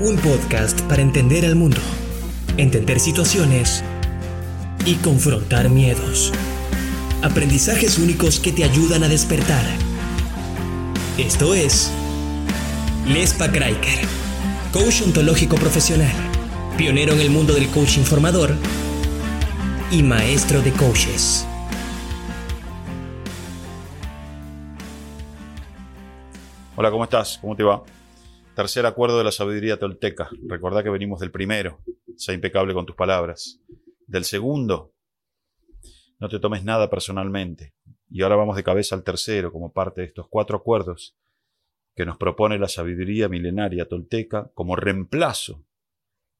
Un podcast para entender al mundo, entender situaciones y confrontar miedos. Aprendizajes únicos que te ayudan a despertar. Esto es Lespa Kraiker, coach ontológico profesional, pionero en el mundo del coaching formador y maestro de coaches. Hola, ¿cómo estás? ¿Cómo te va? Tercer acuerdo de la sabiduría tolteca. Recordá que venimos del primero. Sea impecable con tus palabras. Del segundo, no te tomes nada personalmente. Y ahora vamos de cabeza al tercero, como parte de estos cuatro acuerdos que nos propone la sabiduría milenaria tolteca como reemplazo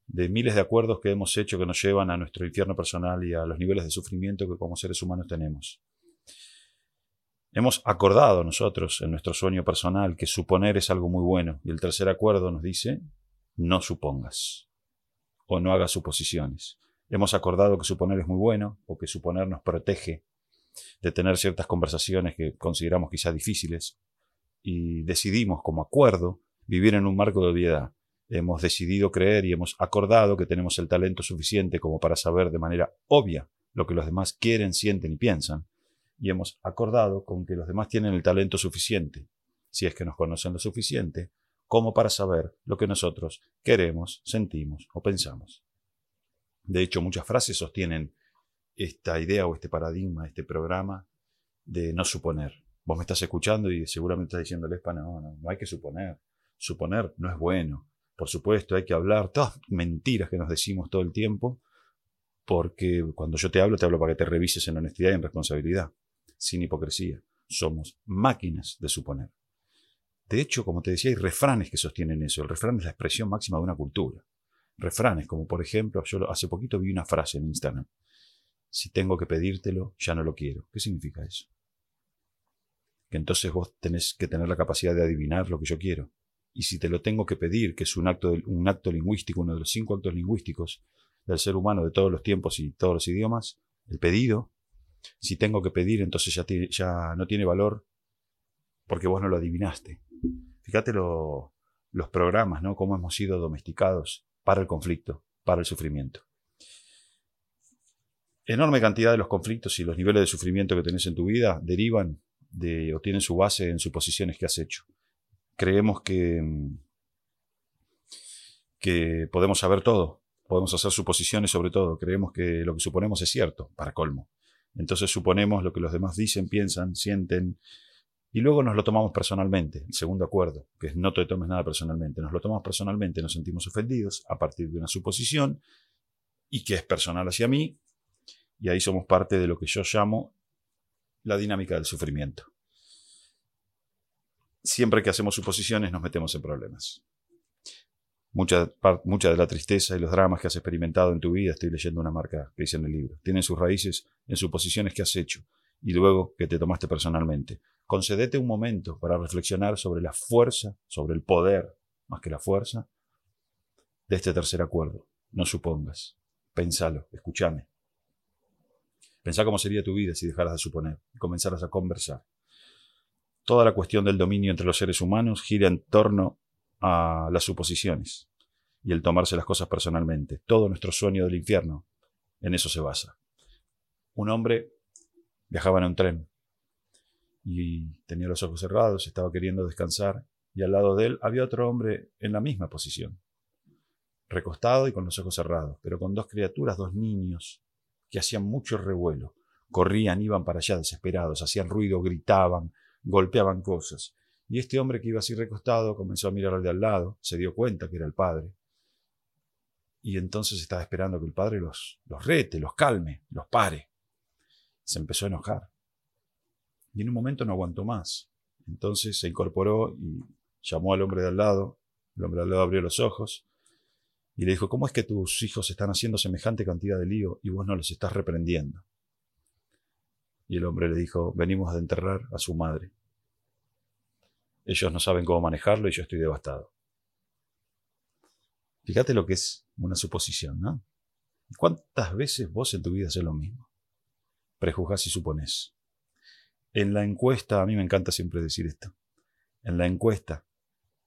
de miles de acuerdos que hemos hecho que nos llevan a nuestro infierno personal y a los niveles de sufrimiento que como seres humanos tenemos. Hemos acordado nosotros en nuestro sueño personal que suponer es algo muy bueno y el tercer acuerdo nos dice no supongas o no hagas suposiciones. Hemos acordado que suponer es muy bueno o que suponer nos protege de tener ciertas conversaciones que consideramos quizá difíciles y decidimos como acuerdo vivir en un marco de obviedad. Hemos decidido creer y hemos acordado que tenemos el talento suficiente como para saber de manera obvia lo que los demás quieren, sienten y piensan y hemos acordado con que los demás tienen el talento suficiente, si es que nos conocen lo suficiente, como para saber lo que nosotros queremos, sentimos o pensamos. De hecho, muchas frases sostienen esta idea o este paradigma, este programa de no suponer. Vos me estás escuchando y seguramente estás diciendo, Lespa, no, no, no hay que suponer. Suponer no es bueno. Por supuesto, hay que hablar todas mentiras que nos decimos todo el tiempo, porque cuando yo te hablo, te hablo para que te revises en honestidad y en responsabilidad sin hipocresía. Somos máquinas de suponer. De hecho, como te decía, hay refranes que sostienen eso. El refrán es la expresión máxima de una cultura. Refranes, como por ejemplo, yo hace poquito vi una frase en Instagram. Si tengo que pedírtelo, ya no lo quiero. ¿Qué significa eso? Que entonces vos tenés que tener la capacidad de adivinar lo que yo quiero. Y si te lo tengo que pedir, que es un acto, un acto lingüístico, uno de los cinco actos lingüísticos del ser humano de todos los tiempos y todos los idiomas, el pedido si tengo que pedir, entonces ya, ya no tiene valor porque vos no lo adivinaste. Fíjate los programas, ¿no? Cómo hemos sido domesticados para el conflicto, para el sufrimiento. Enorme cantidad de los conflictos y los niveles de sufrimiento que tenés en tu vida derivan de o tienen su base en suposiciones que has hecho. Creemos que, que podemos saber todo, podemos hacer suposiciones sobre todo, creemos que lo que suponemos es cierto, para colmo. Entonces suponemos lo que los demás dicen, piensan, sienten, y luego nos lo tomamos personalmente, el segundo acuerdo, que es no te tomes nada personalmente. Nos lo tomamos personalmente, nos sentimos ofendidos a partir de una suposición y que es personal hacia mí, y ahí somos parte de lo que yo llamo la dinámica del sufrimiento. Siempre que hacemos suposiciones nos metemos en problemas. Mucha, de la tristeza y los dramas que has experimentado en tu vida, estoy leyendo una marca que dice en el libro, tienen sus raíces en suposiciones que has hecho y luego que te tomaste personalmente. Concedete un momento para reflexionar sobre la fuerza, sobre el poder, más que la fuerza, de este tercer acuerdo. No supongas. Pensalo, escúchame. Pensá cómo sería tu vida si dejaras de suponer y comenzaras a conversar. Toda la cuestión del dominio entre los seres humanos gira en torno a las suposiciones y el tomarse las cosas personalmente. Todo nuestro sueño del infierno en eso se basa. Un hombre viajaba en un tren y tenía los ojos cerrados, estaba queriendo descansar y al lado de él había otro hombre en la misma posición, recostado y con los ojos cerrados, pero con dos criaturas, dos niños, que hacían mucho revuelo. Corrían, iban para allá desesperados, hacían ruido, gritaban, golpeaban cosas. Y este hombre que iba así recostado comenzó a mirar al de al lado, se dio cuenta que era el padre. Y entonces estaba esperando que el padre los, los rete, los calme, los pare. Se empezó a enojar. Y en un momento no aguantó más. Entonces se incorporó y llamó al hombre de al lado. El hombre de al lado abrió los ojos y le dijo, ¿cómo es que tus hijos están haciendo semejante cantidad de lío y vos no los estás reprendiendo? Y el hombre le dijo, venimos de enterrar a su madre. Ellos no saben cómo manejarlo y yo estoy devastado. Fíjate lo que es una suposición, ¿no? ¿Cuántas veces vos en tu vida haces lo mismo? Prejuzgás y suponés. En la encuesta, a mí me encanta siempre decir esto, en la encuesta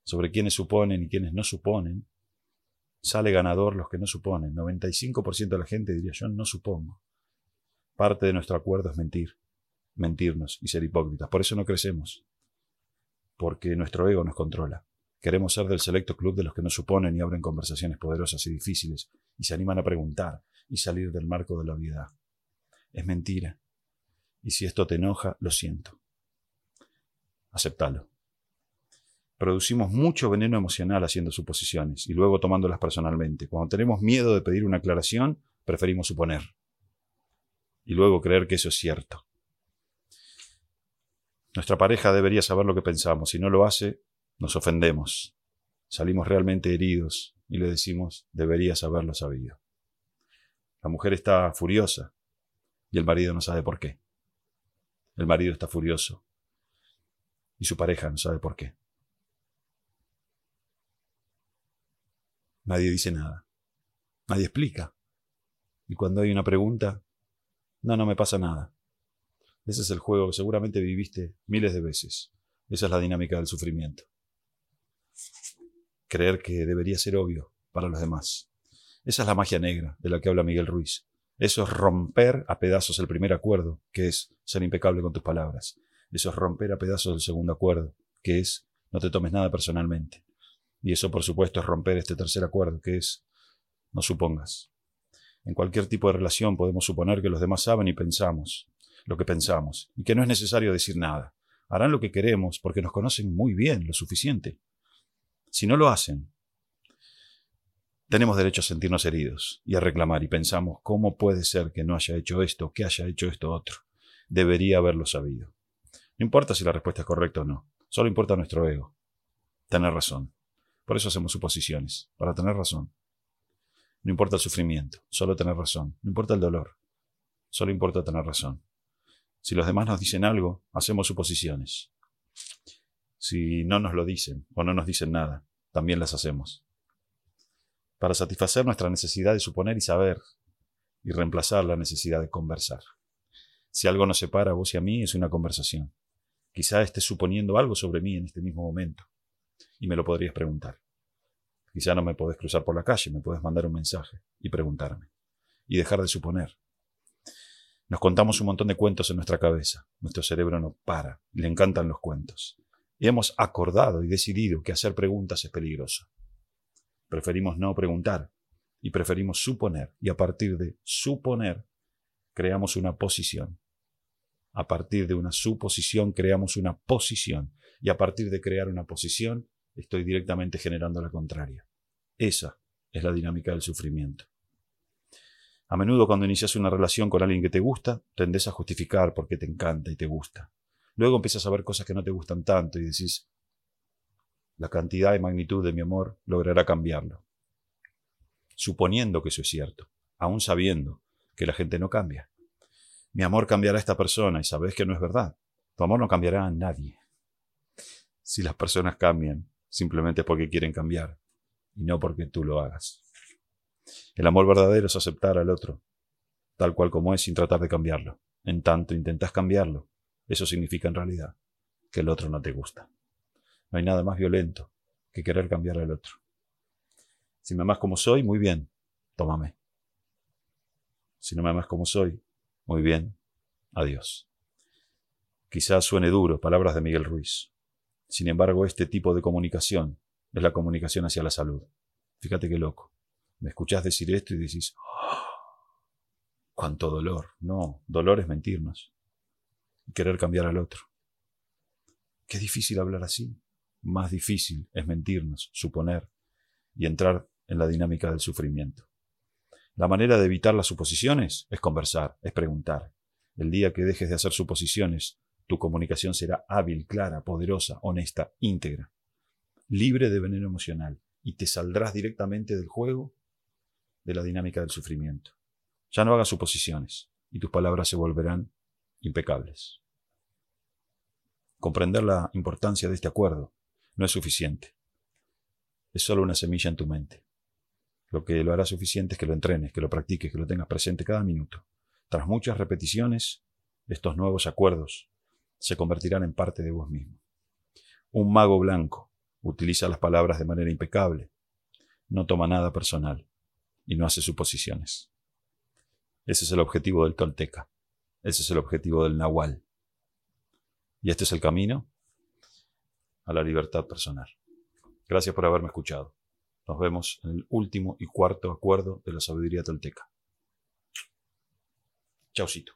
sobre quiénes suponen y quiénes no suponen, Sale ganador los que no suponen. 95% de la gente diría yo no supongo. Parte de nuestro acuerdo es mentir, mentirnos y ser hipócritas. Por eso no crecemos. Porque nuestro ego nos controla. Queremos ser del selecto club de los que no suponen y abren conversaciones poderosas y difíciles y se animan a preguntar y salir del marco de la obviedad. Es mentira. Y si esto te enoja, lo siento. Aceptalo. Producimos mucho veneno emocional haciendo suposiciones y luego tomándolas personalmente. Cuando tenemos miedo de pedir una aclaración, preferimos suponer. Y luego creer que eso es cierto. Nuestra pareja debería saber lo que pensamos. Si no lo hace, nos ofendemos. Salimos realmente heridos y le decimos, deberías haberlo sabido. La mujer está furiosa y el marido no sabe por qué. El marido está furioso y su pareja no sabe por qué. Nadie dice nada. Nadie explica. Y cuando hay una pregunta, no, no me pasa nada. Ese es el juego que seguramente viviste miles de veces. Esa es la dinámica del sufrimiento. Creer que debería ser obvio para los demás. Esa es la magia negra de la que habla Miguel Ruiz. Eso es romper a pedazos el primer acuerdo, que es ser impecable con tus palabras. Eso es romper a pedazos el segundo acuerdo, que es no te tomes nada personalmente. Y eso, por supuesto, es romper este tercer acuerdo, que es no supongas. En cualquier tipo de relación podemos suponer que los demás saben y pensamos lo que pensamos, y que no es necesario decir nada. Harán lo que queremos porque nos conocen muy bien, lo suficiente. Si no lo hacen, tenemos derecho a sentirnos heridos y a reclamar y pensamos, ¿cómo puede ser que no haya hecho esto, que haya hecho esto otro? Debería haberlo sabido. No importa si la respuesta es correcta o no, solo importa nuestro ego. Tener razón. Por eso hacemos suposiciones, para tener razón. No importa el sufrimiento, solo tener razón. No importa el dolor, solo importa tener razón. Si los demás nos dicen algo, hacemos suposiciones. Si no nos lo dicen o no nos dicen nada, también las hacemos para satisfacer nuestra necesidad de suponer y saber y reemplazar la necesidad de conversar. Si algo nos separa a vos y a mí es una conversación. Quizá estés suponiendo algo sobre mí en este mismo momento y me lo podrías preguntar. Quizá no me podés cruzar por la calle, me podés mandar un mensaje y preguntarme y dejar de suponer. Nos contamos un montón de cuentos en nuestra cabeza. Nuestro cerebro no para, le encantan los cuentos. Y hemos acordado y decidido que hacer preguntas es peligroso. Preferimos no preguntar y preferimos suponer. Y a partir de suponer, creamos una posición. A partir de una suposición, creamos una posición. Y a partir de crear una posición, estoy directamente generando la contraria. Esa es la dinámica del sufrimiento. A menudo cuando inicias una relación con alguien que te gusta, tendés a justificar porque te encanta y te gusta. Luego empiezas a ver cosas que no te gustan tanto y decís, la cantidad y magnitud de mi amor logrará cambiarlo. Suponiendo que eso es cierto, aún sabiendo que la gente no cambia. Mi amor cambiará a esta persona y sabes que no es verdad. Tu amor no cambiará a nadie. Si las personas cambian, simplemente porque quieren cambiar y no porque tú lo hagas. El amor verdadero es aceptar al otro, tal cual como es, sin tratar de cambiarlo. En tanto intentas cambiarlo, eso significa en realidad que el otro no te gusta. No hay nada más violento que querer cambiar al otro. Si me amas como soy, muy bien, tómame. Si no me amas como soy, muy bien, adiós. Quizás suene duro, palabras de Miguel Ruiz. Sin embargo, este tipo de comunicación es la comunicación hacia la salud. Fíjate qué loco. Me escuchás decir esto y decís, ¡Oh! ¡cuánto dolor! No, dolor es mentirnos. Querer cambiar al otro. Qué difícil hablar así más difícil es mentirnos, suponer y entrar en la dinámica del sufrimiento. La manera de evitar las suposiciones es conversar, es preguntar. El día que dejes de hacer suposiciones, tu comunicación será hábil, clara, poderosa, honesta, íntegra, libre de veneno emocional, y te saldrás directamente del juego de la dinámica del sufrimiento. Ya no hagas suposiciones, y tus palabras se volverán impecables. Comprender la importancia de este acuerdo no es suficiente. Es solo una semilla en tu mente. Lo que lo hará suficiente es que lo entrenes, que lo practiques, que lo tengas presente cada minuto. Tras muchas repeticiones, estos nuevos acuerdos se convertirán en parte de vos mismo. Un mago blanco utiliza las palabras de manera impecable. no toma nada personal y no hace suposiciones. Ese es el objetivo del tolteca. Ese es el objetivo del nahual. Y este es el camino a la libertad personal. Gracias por haberme escuchado. Nos vemos en el último y cuarto acuerdo de la sabiduría tolteca. Chaucito.